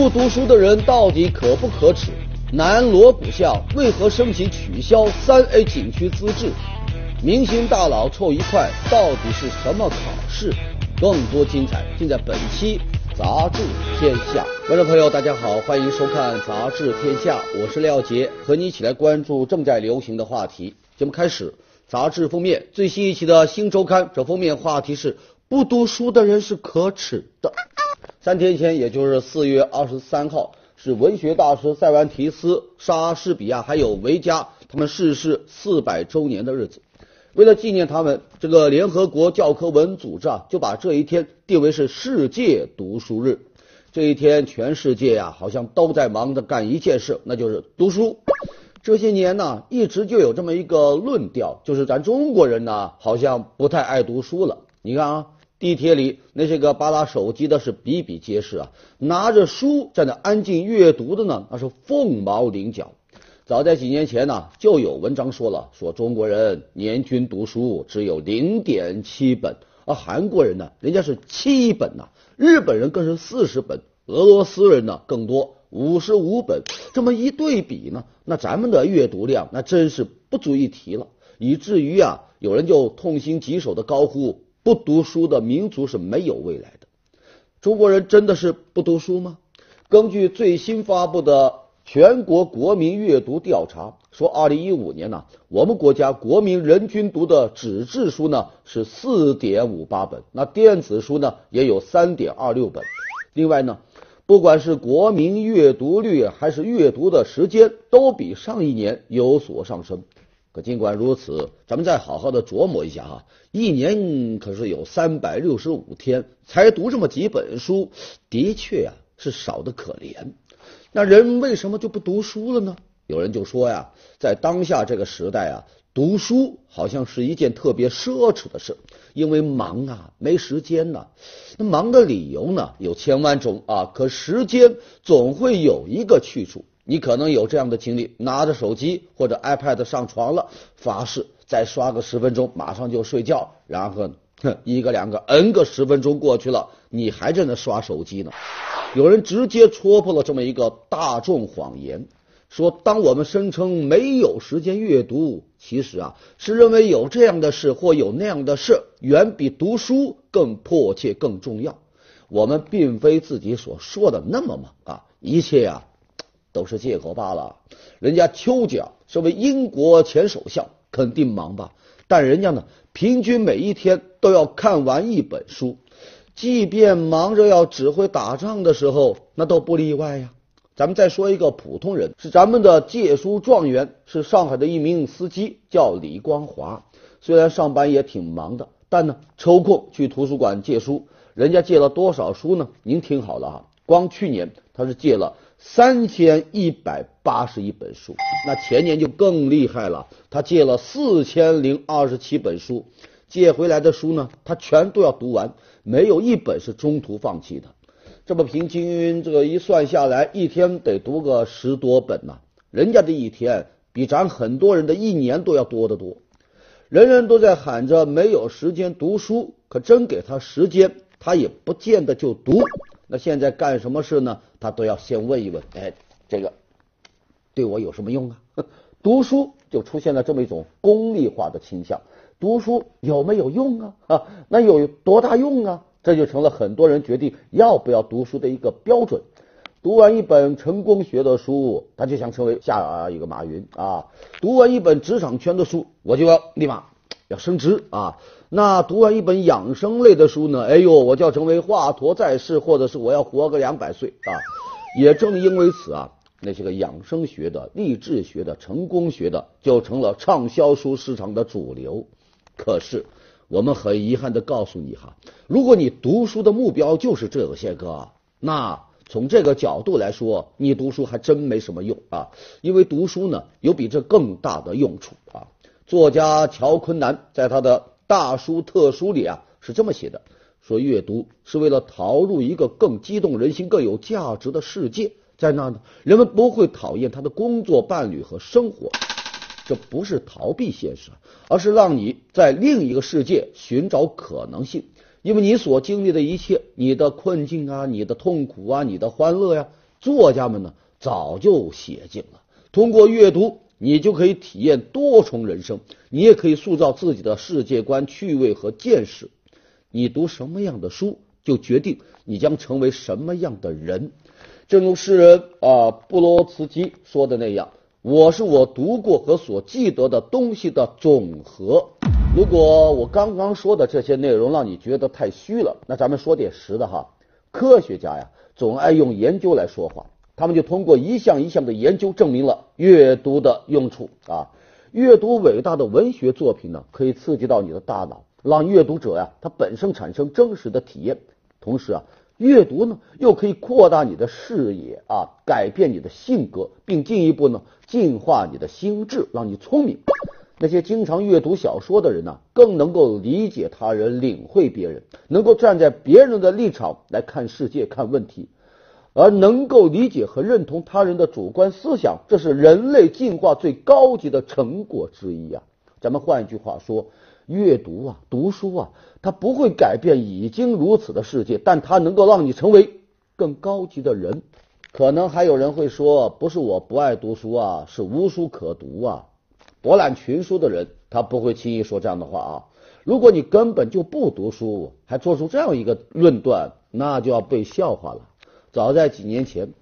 不读书的人到底可不可耻？南锣鼓巷为何申请取消三 A 景区资质？明星大佬凑一块，到底是什么考试？更多精彩尽在本期《杂志天下》。观众朋友，大家好，欢迎收看《杂志天下》，我是廖杰，和你一起来关注正在流行的话题。节目开始，杂志封面最新一期的《新周刊》，这封面话题是“不读书的人是可耻的”。三天前，也就是四月二十三号，是文学大师塞万提斯、莎士比亚还有维嘉他们逝世四百周年的日子。为了纪念他们，这个联合国教科文组织啊，就把这一天定为是世界读书日。这一天，全世界呀，好像都在忙着干一件事，那就是读书。这些年呢，一直就有这么一个论调，就是咱中国人呢，好像不太爱读书了。你看啊。地铁里那些个扒拉手机的是比比皆是啊，拿着书在那安静阅读的呢，那是凤毛麟角。早在几年前呢，就有文章说了，说中国人年均读书只有零点七本，而韩国人呢，人家是七本呐，日本人更是四十本，俄罗斯人呢更多五十五本。这么一对比呢，那咱们的阅读量那真是不足一提了，以至于啊，有人就痛心疾首的高呼。不读书的民族是没有未来的。中国人真的是不读书吗？根据最新发布的全国国民阅读调查，说二零一五年呢，我们国家国民人均读的纸质书呢是四点五八本，那电子书呢也有三点二六本。另外呢，不管是国民阅读率还是阅读的时间，都比上一年有所上升。可尽管如此，咱们再好好的琢磨一下哈，一年可是有三百六十五天，才读这么几本书，的确呀是少的可怜。那人为什么就不读书了呢？有人就说呀，在当下这个时代啊，读书好像是一件特别奢侈的事，因为忙啊，没时间呐。那忙的理由呢有千万种啊，可时间总会有一个去处。你可能有这样的经历：拿着手机或者 iPad 上床了，发誓再刷个十分钟，马上就睡觉。然后，哼，一个两个 N 个十分钟过去了，你还在那刷手机呢。有人直接戳破了这么一个大众谎言，说当我们声称没有时间阅读，其实啊是认为有这样的事或有那样的事，远比读书更迫切、更重要。我们并非自己所说的那么忙啊，一切啊。都是借口罢了。人家丘吉尔身为英国前首相，肯定忙吧？但人家呢，平均每一天都要看完一本书，即便忙着要指挥打仗的时候，那都不例外呀。咱们再说一个普通人，是咱们的借书状元，是上海的一名司机，叫李光华。虽然上班也挺忙的，但呢，抽空去图书馆借书。人家借了多少书呢？您听好了啊，光去年他是借了。三千一百八十一本书，那前年就更厉害了，他借了四千零二十七本书，借回来的书呢，他全都要读完，没有一本是中途放弃的。这么平均这个一算下来，一天得读个十多本呐。人家的一天比咱很多人的一年都要多得多。人人都在喊着没有时间读书，可真给他时间，他也不见得就读。那现在干什么事呢？他都要先问一问，哎，这个对我有什么用啊？读书就出现了这么一种功利化的倾向，读书有没有用啊？啊，那有多大用啊？这就成了很多人决定要不要读书的一个标准。读完一本成功学的书，他就想成为下一个马云啊；读完一本职场圈的书，我就要立马要升职啊。那读完一本养生类的书呢？哎呦，我就要成为华佗在世，或者是我要活个两百岁啊！也正因为此啊，那些个养生学的、励志学的、成功学的，就成了畅销书市场的主流。可是，我们很遗憾的告诉你哈，如果你读书的目标就是这些个，那从这个角度来说，你读书还真没什么用啊！因为读书呢，有比这更大的用处啊！作家乔昆南在他的大书特书里啊是这么写的：说阅读是为了逃入一个更激动人心、更有价值的世界，在那呢，人们不会讨厌他的工作伴侣和生活。这不是逃避现实，而是让你在另一个世界寻找可能性。因为你所经历的一切，你的困境啊，你的痛苦啊，你的欢乐呀，作家们呢早就写尽了。通过阅读，你就可以体验多重人生，你也可以塑造自己的世界观、趣味和见识。你读什么样的书，就决定你将成为什么样的人。正如诗人啊布罗茨基说的那样。我是我读过和所记得的东西的总和。如果我刚刚说的这些内容让你觉得太虚了，那咱们说点实的哈。科学家呀，总爱用研究来说话，他们就通过一项一项的研究证明了阅读的用处啊。阅读伟大的文学作品呢，可以刺激到你的大脑，让阅读者呀，他本身产生真实的体验，同时啊。阅读呢，又可以扩大你的视野啊，改变你的性格，并进一步呢净化你的心智，让你聪明。那些经常阅读小说的人呢，更能够理解他人，领会别人，能够站在别人的立场来看世界、看问题，而能够理解和认同他人的主观思想，这是人类进化最高级的成果之一啊。咱们换一句话说。阅读啊，读书啊，它不会改变已经如此的世界，但它能够让你成为更高级的人。可能还有人会说，不是我不爱读书啊，是无书可读啊。博览群书的人，他不会轻易说这样的话啊。如果你根本就不读书，还做出这样一个论断，那就要被笑话了。早在几年前，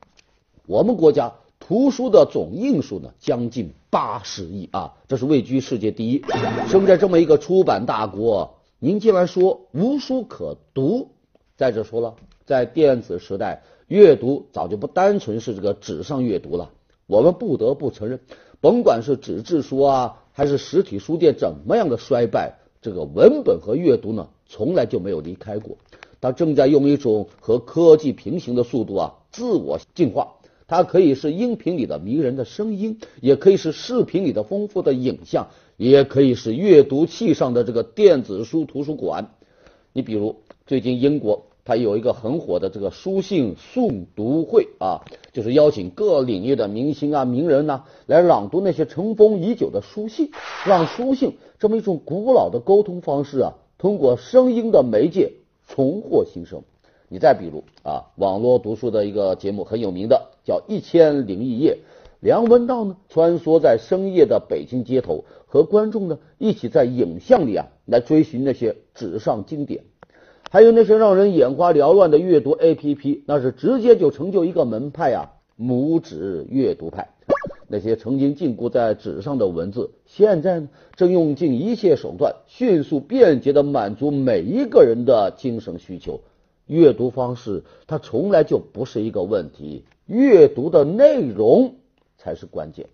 我们国家。图书的总印数呢，将近八十亿啊，这是位居世界第一。生在这么一个出版大国，您竟然说无书可读？再者说了，在电子时代，阅读早就不单纯是这个纸上阅读了。我们不得不承认，甭管是纸质书啊，还是实体书店怎么样的衰败，这个文本和阅读呢，从来就没有离开过。它正在用一种和科技平行的速度啊，自我进化。它可以是音频里的迷人的声音，也可以是视频里的丰富的影像，也可以是阅读器上的这个电子书图书馆。你比如最近英国它有一个很火的这个书信诵读会啊，就是邀请各领域的明星啊、名人呐来朗读那些尘封已久的书信，让书信这么一种古老的沟通方式啊，通过声音的媒介重获新生。你再比如啊，网络读书的一个节目很有名的。叫一千零一夜，梁文道呢穿梭在深夜的北京街头，和观众呢一起在影像里啊来追寻那些纸上经典，还有那些让人眼花缭乱的阅读 APP，那是直接就成就一个门派啊，拇指阅读派。那些曾经禁锢在纸上的文字，现在呢正用尽一切手段，迅速便捷的满足每一个人的精神需求。阅读方式它从来就不是一个问题。阅读的内容才是关键。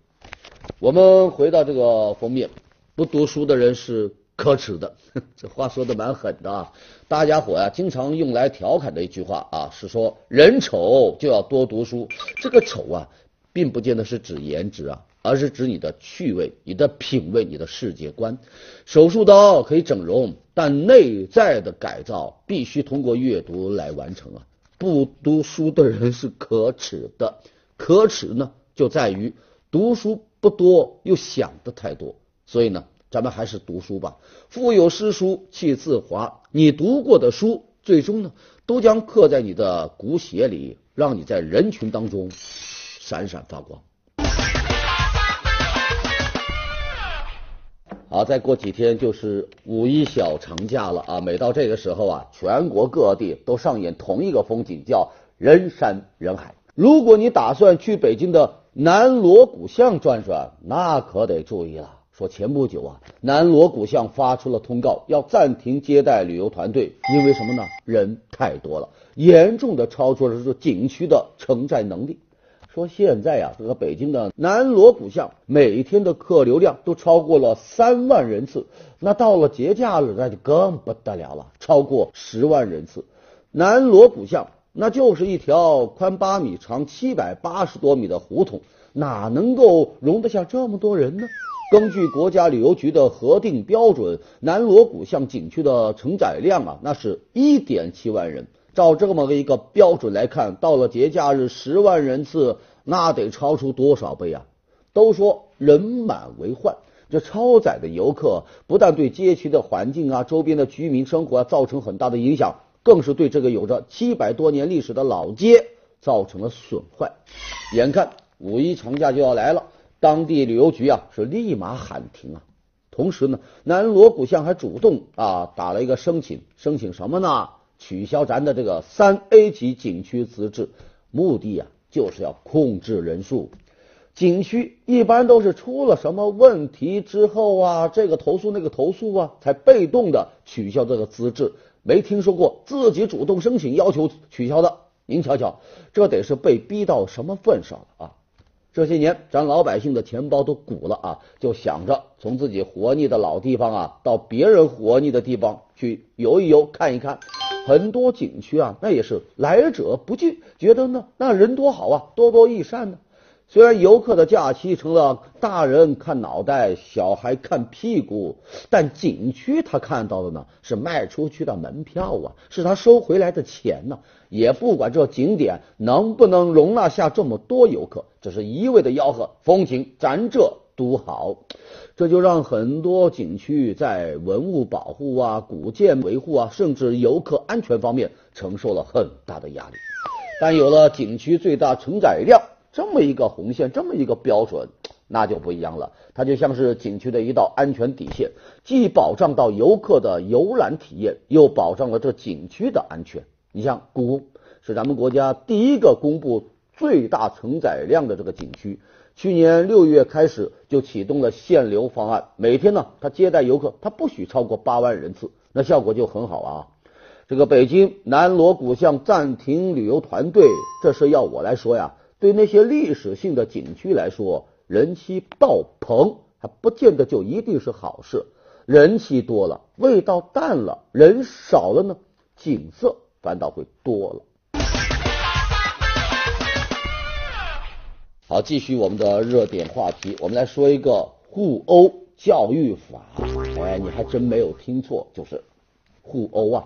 我们回到这个封面，不读书的人是可耻的。这话说的蛮狠的啊！大家伙呀，经常用来调侃的一句话啊，是说人丑就要多读书。这个丑啊，并不见得是指颜值啊，而是指你的趣味、你的品味、你的世界观。手术刀可以整容，但内在的改造必须通过阅读来完成啊。不读书的人是可耻的，可耻呢就在于读书不多又想的太多，所以呢，咱们还是读书吧。腹有诗书气自华，你读过的书，最终呢都将刻在你的骨血里，让你在人群当中闪闪发光。好，再过几天就是五一小长假了啊！每到这个时候啊，全国各地都上演同一个风景，叫人山人海。如果你打算去北京的南锣鼓巷转转，那可得注意了。说前不久啊，南锣鼓巷发出了通告，要暂停接待旅游团队，因为什么呢？人太多了，严重的超出了这景区的承载能力。说现在呀，这个北京的南锣鼓巷每天的客流量都超过了三万人次，那到了节假日那就更不得了了，超过十万人次。南锣鼓巷那就是一条宽八米、长七百八十多米的胡同，哪能够容得下这么多人呢？根据国家旅游局的核定标准，南锣鼓巷景区的承载量啊，那是一点七万人。照这么个一个标准来看，到了节假日十万人次，那得超出多少倍啊？都说人满为患，这超载的游客不但对街区的环境啊、周边的居民生活啊造成很大的影响，更是对这个有着七百多年历史的老街造成了损坏。眼看五一长假就要来了，当地旅游局啊是立马喊停啊。同时呢，南锣鼓巷还主动啊打了一个申请，申请什么呢？取消咱的这个三 A 级景区资质，目的啊就是要控制人数。景区一般都是出了什么问题之后啊，这个投诉那个投诉啊，才被动的取消这个资质，没听说过自己主动申请要求取消的。您瞧瞧，这得是被逼到什么份上了啊！这些年，咱老百姓的钱包都鼓了啊，就想着从自己活腻的老地方啊，到别人活腻的地方去游一游、看一看。很多景区啊，那也是来者不拒，觉得呢，那人多好啊，多多益善呢。虽然游客的假期成了大人看脑袋，小孩看屁股，但景区他看到的呢是卖出去的门票啊，是他收回来的钱呢。也不管这景点能不能容纳下这么多游客，只是一味的吆喝风景，咱这都好。这就让很多景区在文物保护啊、古建维护啊，甚至游客安全方面承受了很大的压力。但有了景区最大承载量。这么一个红线，这么一个标准，那就不一样了。它就像是景区的一道安全底线，既保障到游客的游览体验，又保障了这景区的安全。你像故宫，是咱们国家第一个公布最大承载量的这个景区，去年六月开始就启动了限流方案，每天呢，它接待游客，它不许超过八万人次，那效果就很好啊。这个北京南锣鼓巷暂停旅游团队，这事要我来说呀。对那些历史性的景区来说，人气爆棚还不见得就一定是好事。人气多了，味道淡了；人少了呢，景色反倒会多了。好，继续我们的热点话题，我们来说一个互殴教育法。哎，你还真没有听错，就是互殴啊，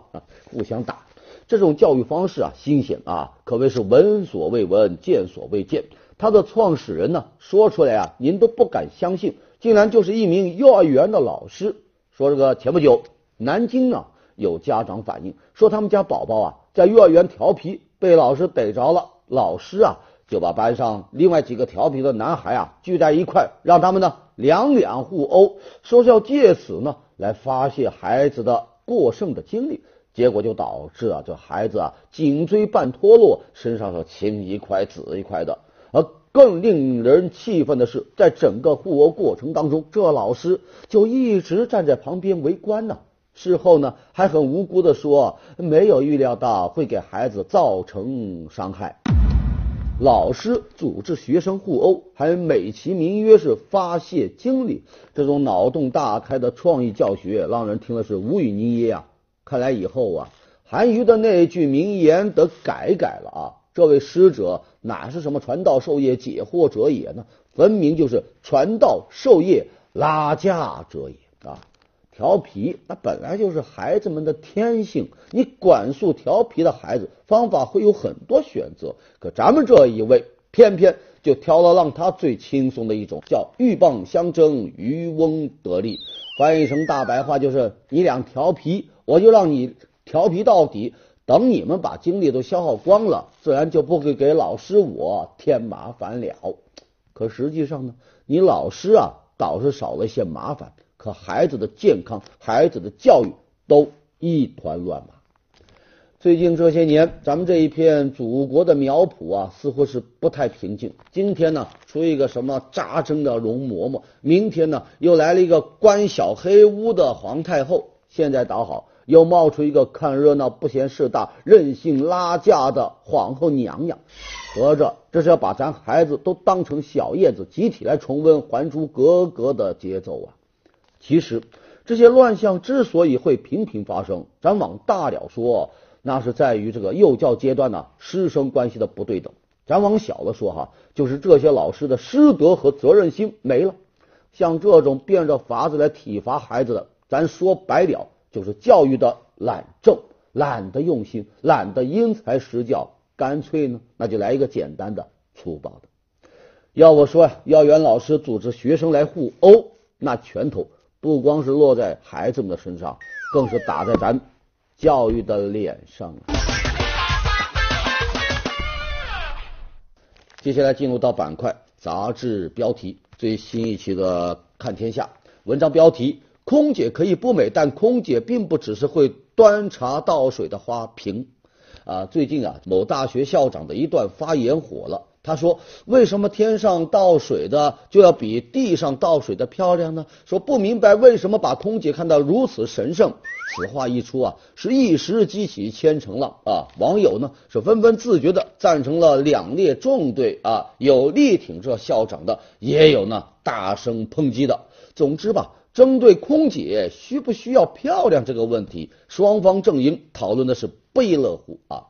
互相打。这种教育方式啊，新鲜啊，可谓是闻所未闻、见所未见。它的创始人呢，说出来啊，您都不敢相信，竟然就是一名幼儿园的老师。说这个前不久，南京啊，有家长反映说，他们家宝宝啊，在幼儿园调皮，被老师逮着了。老师啊，就把班上另外几个调皮的男孩啊聚在一块，让他们呢两两互殴，说是要借此呢来发泄孩子的过剩的精力。结果就导致啊，这孩子啊颈椎半脱落，身上是青一块紫一块的。而更令人气愤的是，在整个互殴过程当中，这老师就一直站在旁边围观呢。事后呢，还很无辜的说，没有预料到会给孩子造成伤害。老师组织学生互殴，还美其名曰是发泄精力，这种脑洞大开的创意教学，让人听了是无语凝噎啊。看来以后啊，韩愈的那句名言得改改了啊！这位师者哪是什么传道授业解惑者也呢？分明就是传道授业拉架者也！调皮那本来就是孩子们的天性，你管束调皮的孩子方法会有很多选择，可咱们这一位偏偏就挑了让他最轻松的一种，叫鹬蚌相争，渔翁得利。翻译成大白话就是：你俩调皮。我就让你调皮到底，等你们把精力都消耗光了，自然就不会给老师我添麻烦了。可实际上呢，你老师啊倒是少了一些麻烦，可孩子的健康、孩子的教育都一团乱麻。最近这些年，咱们这一片祖国的苗圃啊，似乎是不太平静。今天呢，出一个什么扎针的容嬷嬷，明天呢，又来了一个关小黑屋的皇太后，现在倒好。又冒出一个看热闹不嫌事大、任性拉架的皇后娘娘，合着这是要把咱孩子都当成小叶子，集体来重温《还珠格格》的节奏啊！其实这些乱象之所以会频频发生，咱往大了说，那是在于这个幼教阶段呢师生关系的不对等；咱往小了说哈，就是这些老师的师德和责任心没了。像这种变着法子来体罚孩子的，咱说白了。就是教育的懒政，懒得用心，懒得因材施教，干脆呢，那就来一个简单的、粗暴的。要我说呀，幼儿园老师组织学生来互殴，那拳头不光是落在孩子们的身上，更是打在咱教育的脸上。接下来进入到板块杂志标题，最新一期的《看天下》文章标题：空姐可以不美，但空姐并不只是会端茶倒水的花瓶。啊，最近啊，某大学校长的一段发言火了。他说：“为什么天上倒水的就要比地上倒水的漂亮呢？”说不明白为什么把空姐看得如此神圣。此话一出啊，是一时激起千层浪啊！网友呢是纷纷自觉的赞成了两列纵队啊，有力挺这校长的，也有呢大声抨击的。总之吧，针对空姐需不需要漂亮这个问题，双方阵营讨论的是不亦乐乎啊！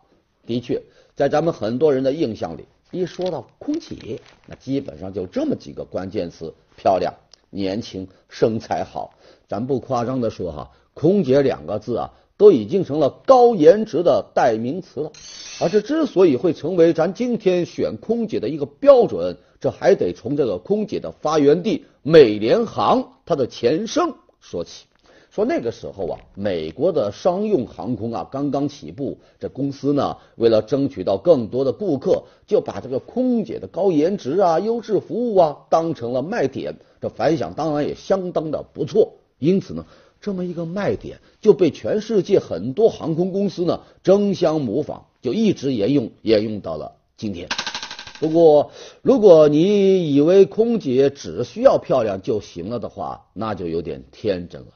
的确，在咱们很多人的印象里。一说到空姐，那基本上就这么几个关键词：漂亮、年轻、身材好。咱不夸张的说哈，空姐两个字啊，都已经成了高颜值的代名词了。而这之所以会成为咱今天选空姐的一个标准，这还得从这个空姐的发源地美联航它的前身说起。说那个时候啊，美国的商用航空啊刚刚起步，这公司呢为了争取到更多的顾客，就把这个空姐的高颜值啊、优质服务啊当成了卖点，这反响当然也相当的不错。因此呢，这么一个卖点就被全世界很多航空公司呢争相模仿，就一直沿用沿用到了今天。不过，如果你以为空姐只需要漂亮就行了的话，那就有点天真了。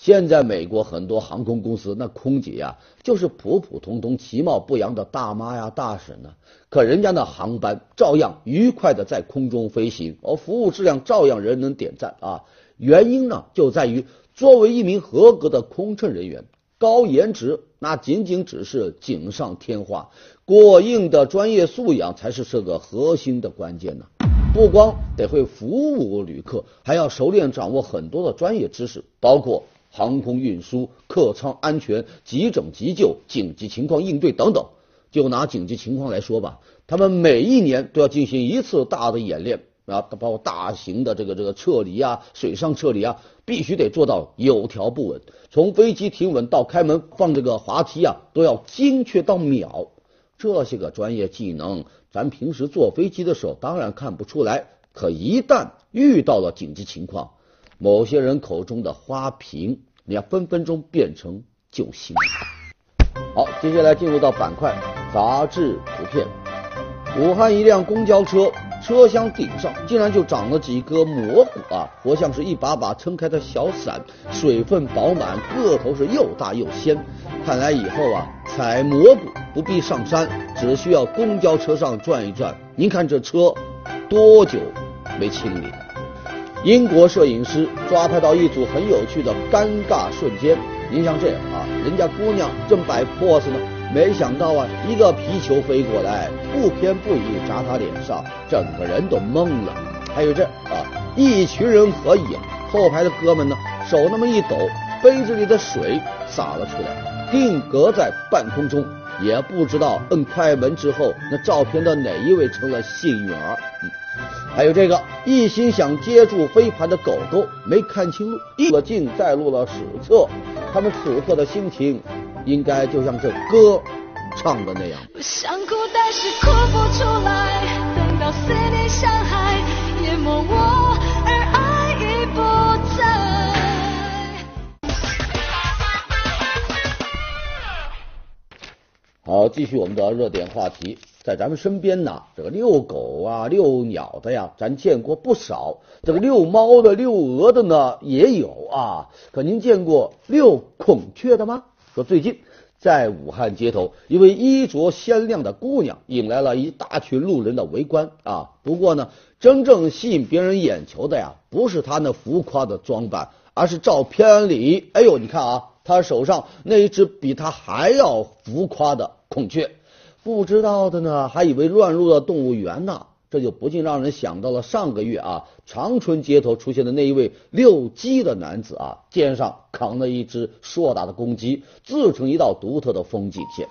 现在美国很多航空公司那空姐呀，就是普普通通、其貌不扬的大妈呀、大婶呢。可人家那航班照样愉快的在空中飞行，而服务质量照样人人点赞啊。原因呢，就在于作为一名合格的空乘人员，高颜值那仅仅只是锦上添花，过硬的专业素养才是这个核心的关键呢。不光得会服务旅客，还要熟练掌握很多的专业知识，包括。航空运输、客舱安全、急诊急救、紧急情况应对等等。就拿紧急情况来说吧，他们每一年都要进行一次大的演练啊，包括大型的这个这个撤离啊、水上撤离啊，必须得做到有条不紊。从飞机停稳到开门放这个滑梯啊，都要精确到秒。这些个专业技能，咱平时坐飞机的时候当然看不出来，可一旦遇到了紧急情况，某些人口中的花瓶，你要分分钟变成救星。好，接下来进入到板块杂志图片。武汉一辆公交车车厢顶上竟然就长了几个蘑菇啊，活像是一把把撑开的小伞，水分饱满，个头是又大又鲜。看来以后啊，采蘑菇不必上山，只需要公交车上转一转。您看这车多久没清理？英国摄影师抓拍到一组很有趣的尴尬瞬间。您像这样啊，人家姑娘正摆 pose 呢，没想到啊，一个皮球飞过来，不偏不倚砸他脸上，整个人都懵了。还有这啊，一群人合影，后排的哥们呢，手那么一抖，杯子里的水洒了出来，定格在半空中，也不知道摁快门之后，那照片的哪一位成了幸运儿。还有这个一心想接住飞盘的狗狗，没看清路，一了镜再录了史册。他们此刻的心情，应该就像这歌唱的那样。我想哭，但是哭不出来，等到思念像海淹没我，而爱已不在。好，继续我们的热点话题。在咱们身边呢，这个遛狗啊、遛鸟的呀，咱见过不少；这个遛猫的、遛鹅的呢，也有啊。可您见过遛孔雀的吗？说最近在武汉街头，一位衣着鲜亮的姑娘引来了一大群路人的围观啊。不过呢，真正吸引别人眼球的呀，不是她那浮夸的装扮，而是照片里，哎呦，你看啊，她手上那一只比她还要浮夸的孔雀。不知道的呢，还以为乱入了动物园呢，这就不禁让人想到了上个月啊，长春街头出现的那一位遛鸡的男子啊，肩上扛着一只硕大的公鸡，自成一道独特的风景线。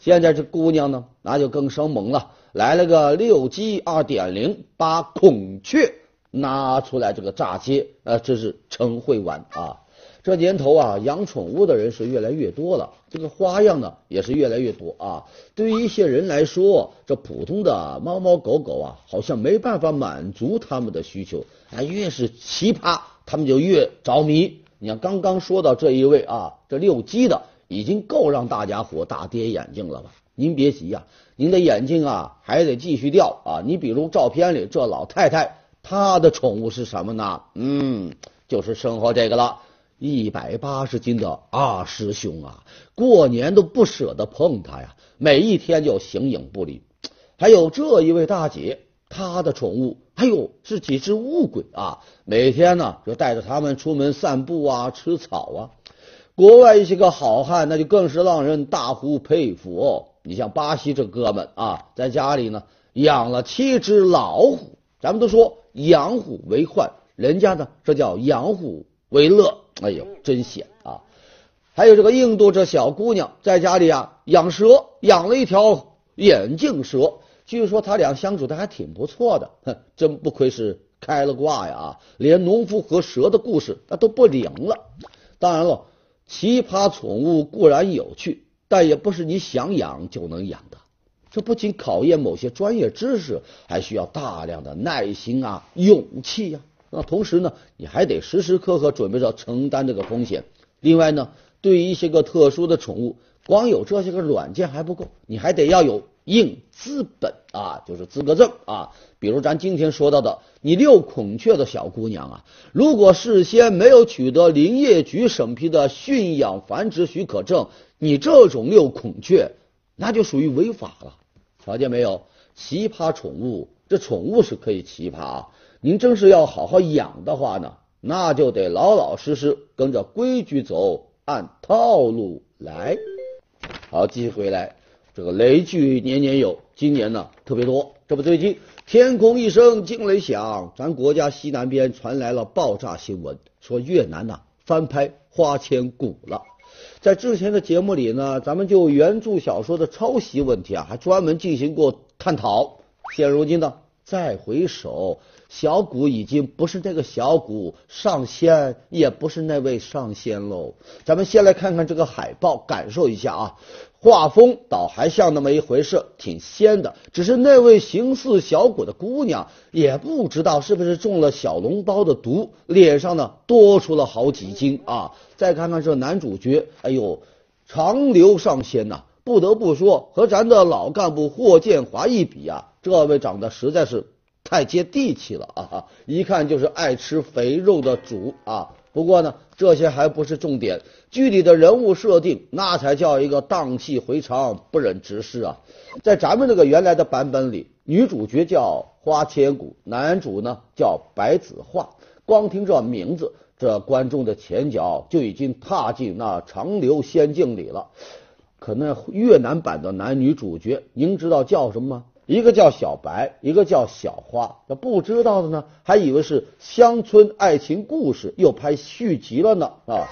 现在这姑娘呢，那就更生猛了，来了个遛鸡二点零，把孔雀拿出来这个炸街，呃，这是陈慧婉啊。这年头啊，养宠物的人是越来越多了，这个花样呢也是越来越多啊。对于一些人来说，这普通的猫猫狗狗啊，好像没办法满足他们的需求啊。越是奇葩，他们就越着迷。你看刚刚说到这一位啊，这遛鸡的已经够让大家伙大跌眼镜了吧？您别急呀，您的眼睛啊还得继续掉啊。你比如照片里这老太太，她的宠物是什么呢？嗯，就是身后这个了。一百八十斤的二师兄啊，过年都不舍得碰他呀，每一天就形影不离。还有这一位大姐，她的宠物，哎呦，是几只乌龟啊，每天呢就带着他们出门散步啊，吃草啊。国外一些个好汉，那就更是让人大呼佩服哦。你像巴西这哥们啊，在家里呢养了七只老虎，咱们都说养虎为患，人家呢这叫养虎为乐。哎呦，真险啊！还有这个印度这小姑娘在家里啊养蛇，养了一条眼镜蛇。据说他俩相处的还挺不错的，哼，真不愧是开了挂呀啊！连农夫和蛇的故事那都不灵了。当然了，奇葩宠物固然有趣，但也不是你想养就能养的。这不仅考验某些专业知识，还需要大量的耐心啊、勇气呀。那同时呢，你还得时时刻刻准备着承担这个风险。另外呢，对于一些个特殊的宠物，光有这些个软件还不够，你还得要有硬资本啊，就是资格证啊。比如咱今天说到的，你遛孔雀的小姑娘啊，如果事先没有取得林业局审批的驯养繁殖许可证，你这种遛孔雀，那就属于违法了。瞧见没有？奇葩宠物，这宠物是可以奇葩啊。您真是要好好养的话呢，那就得老老实实跟着规矩走，按套路来。好，继续回来，这个雷剧年年有，今年呢特别多。这不，最近天空一声惊雷响，咱国家西南边传来了爆炸新闻，说越南呐翻拍《花千骨》了。在之前的节目里呢，咱们就原著小说的抄袭问题啊，还专门进行过探讨。现如今呢，再回首。小谷已经不是那个小谷，上仙也不是那位上仙喽。咱们先来看看这个海报，感受一下啊。画风倒还像那么一回事，挺仙的。只是那位形似小谷的姑娘，也不知道是不是中了小笼包的毒，脸上呢多出了好几斤啊。再看看这男主角，哎呦，长留上仙呐！不得不说，和咱的老干部霍建华一比啊，这位长得实在是。太接地气了啊！一看就是爱吃肥肉的主啊。不过呢，这些还不是重点，剧里的人物设定那才叫一个荡气回肠、不忍直视啊。在咱们这个原来的版本里，女主角叫花千骨，男主呢叫白子画。光听这名字，这观众的前脚就已经踏进那长流仙境里了。可那越南版的男女主角，您知道叫什么吗？一个叫小白，一个叫小花。那不知道的呢，还以为是乡村爱情故事，又拍续集了呢啊！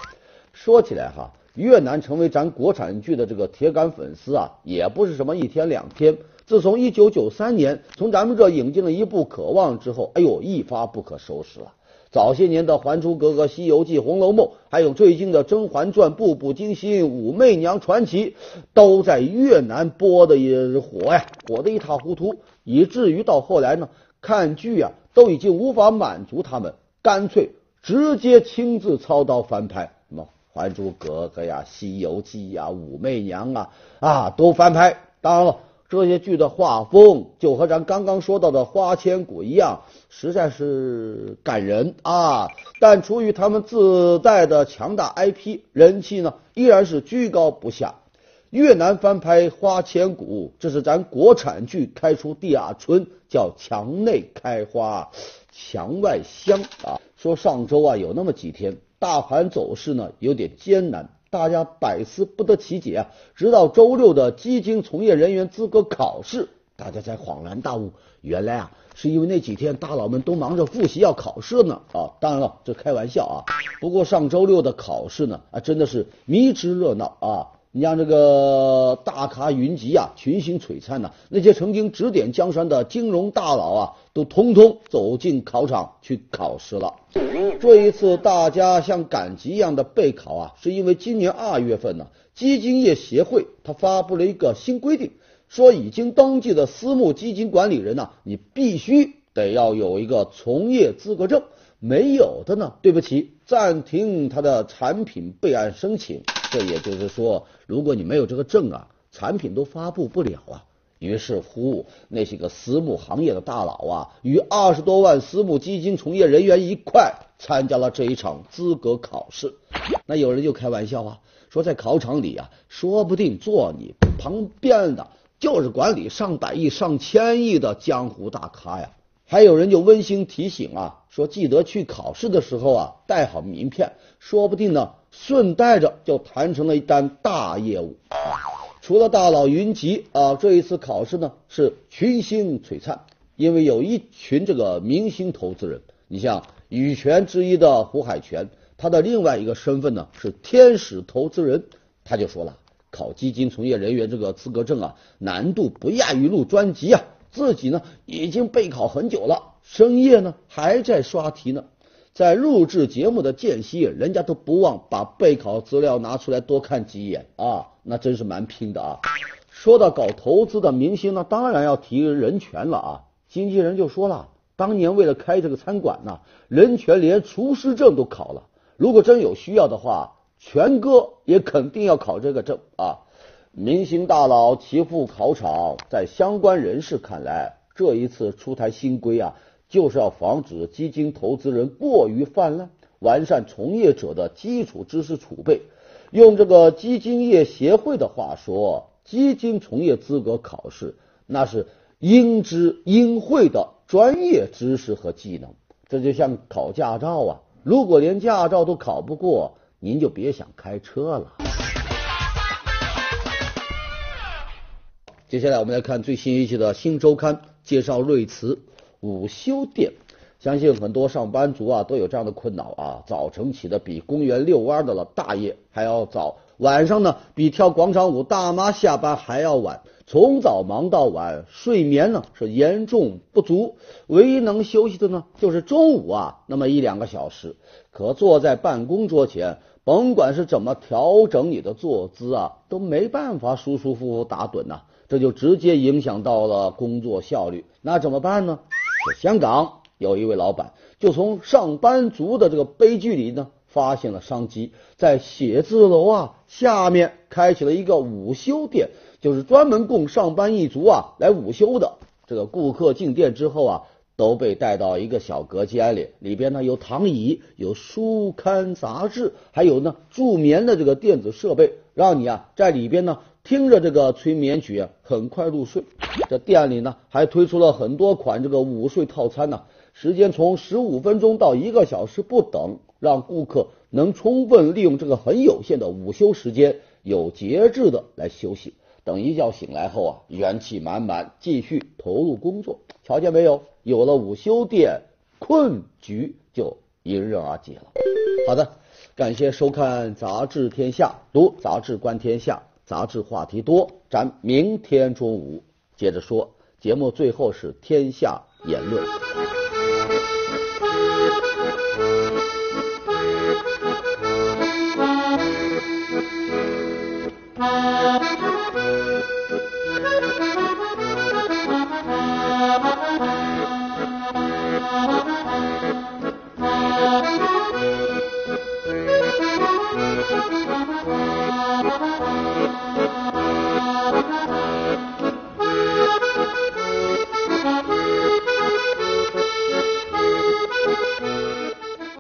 说起来哈，越南成为咱国产剧的这个铁杆粉丝啊，也不是什么一天两天。自从一九九三年从咱们这引进了一部《渴望》之后，哎呦，一发不可收拾了。早些年的《还珠格格》《西游记》《红楼梦》，还有最近的《甄嬛传》《步步惊心》《武媚娘传奇》，都在越南播的也火呀，火的一塌糊涂，以至于到后来呢，看剧啊都已经无法满足他们，干脆直接亲自操刀翻拍，什么《还珠格格》呀、《西游记》呀、《武媚娘》啊啊都翻拍。当然了。这些剧的画风就和咱刚刚说到的《花千骨》一样，实在是感人啊！但出于他们自带的强大 IP，人气呢依然是居高不下。越南翻拍《花千骨》，这是咱国产剧开出第二春，叫墙内开花，墙外香啊！说上周啊有那么几天，大盘走势呢有点艰难。大家百思不得其解啊！直到周六的基金从业人员资格考试，大家才恍然大悟，原来啊，是因为那几天大佬们都忙着复习要考试呢啊！当然了，这开玩笑啊。不过上周六的考试呢啊，真的是迷之热闹啊！你像这个大咖云集啊，群星璀璨呐，那些曾经指点江山的金融大佬啊，都通通走进考场去考试了。这一次大家像赶集一样的备考啊，是因为今年二月份呢，基金业协会它发布了一个新规定，说已经登记的私募基金管理人呢，你必须得要有一个从业资格证。没有的呢，对不起，暂停他的产品备案申请。这也就是说，如果你没有这个证啊，产品都发布不了啊。于是乎，那些个私募行业的大佬啊，与二十多万私募基金从业人员一块参加了这一场资格考试。那有人就开玩笑啊，说在考场里啊，说不定坐你旁边的就是管理上百亿、上千亿的江湖大咖呀。还有人就温馨提醒啊，说记得去考试的时候啊，带好名片，说不定呢，顺带着就谈成了一单大业务。除了大佬云集啊，这一次考试呢是群星璀璨，因为有一群这个明星投资人。你像羽泉之一的胡海泉，他的另外一个身份呢是天使投资人，他就说了，考基金从业人员这个资格证啊，难度不亚于录专辑啊。自己呢已经备考很久了，深夜呢还在刷题呢。在录制节目的间隙，人家都不忘把备考资料拿出来多看几眼啊，那真是蛮拼的啊。说到搞投资的明星呢，当然要提人权了啊。经纪人就说了，当年为了开这个餐馆呢，人权连厨师证都考了。如果真有需要的话，权哥也肯定要考这个证啊。明星大佬齐赴考场，在相关人士看来，这一次出台新规啊，就是要防止基金投资人过于泛滥，完善从业者的基础知识储备。用这个基金业协会的话说，基金从业资格考试那是应知应会的专业知识和技能。这就像考驾照啊，如果连驾照都考不过，您就别想开车了。接下来我们来看最新一期的新周刊，介绍瑞慈午休店。相信很多上班族啊都有这样的困扰啊，早晨起的比公园遛弯的了大爷还要早，晚上呢比跳广场舞大妈下班还要晚，从早忙到晚，睡眠呢是严重不足，唯一能休息的呢就是中午啊那么一两个小时，可坐在办公桌前。甭管是怎么调整你的坐姿啊，都没办法舒舒服服打盹呐，这就直接影响到了工作效率。那怎么办呢？香港有一位老板就从上班族的这个悲剧里呢，发现了商机，在写字楼啊下面开启了一个午休店，就是专门供上班一族啊来午休的。这个顾客进店之后啊。都被带到一个小隔间里，里边呢有躺椅、有书刊杂志，还有呢助眠的这个电子设备，让你啊在里边呢听着这个催眠曲，很快入睡。这店里呢还推出了很多款这个午睡套餐呢，时间从十五分钟到一个小时不等，让顾客能充分利用这个很有限的午休时间，有节制的来休息。等一觉醒来后啊，元气满满，继续投入工作。瞧见没有？有了午休店，困局就迎刃而解了。好的，感谢收看《杂志天下》，读杂志观天下，杂志话题多，咱明天中午接着说。节目最后是天下言论。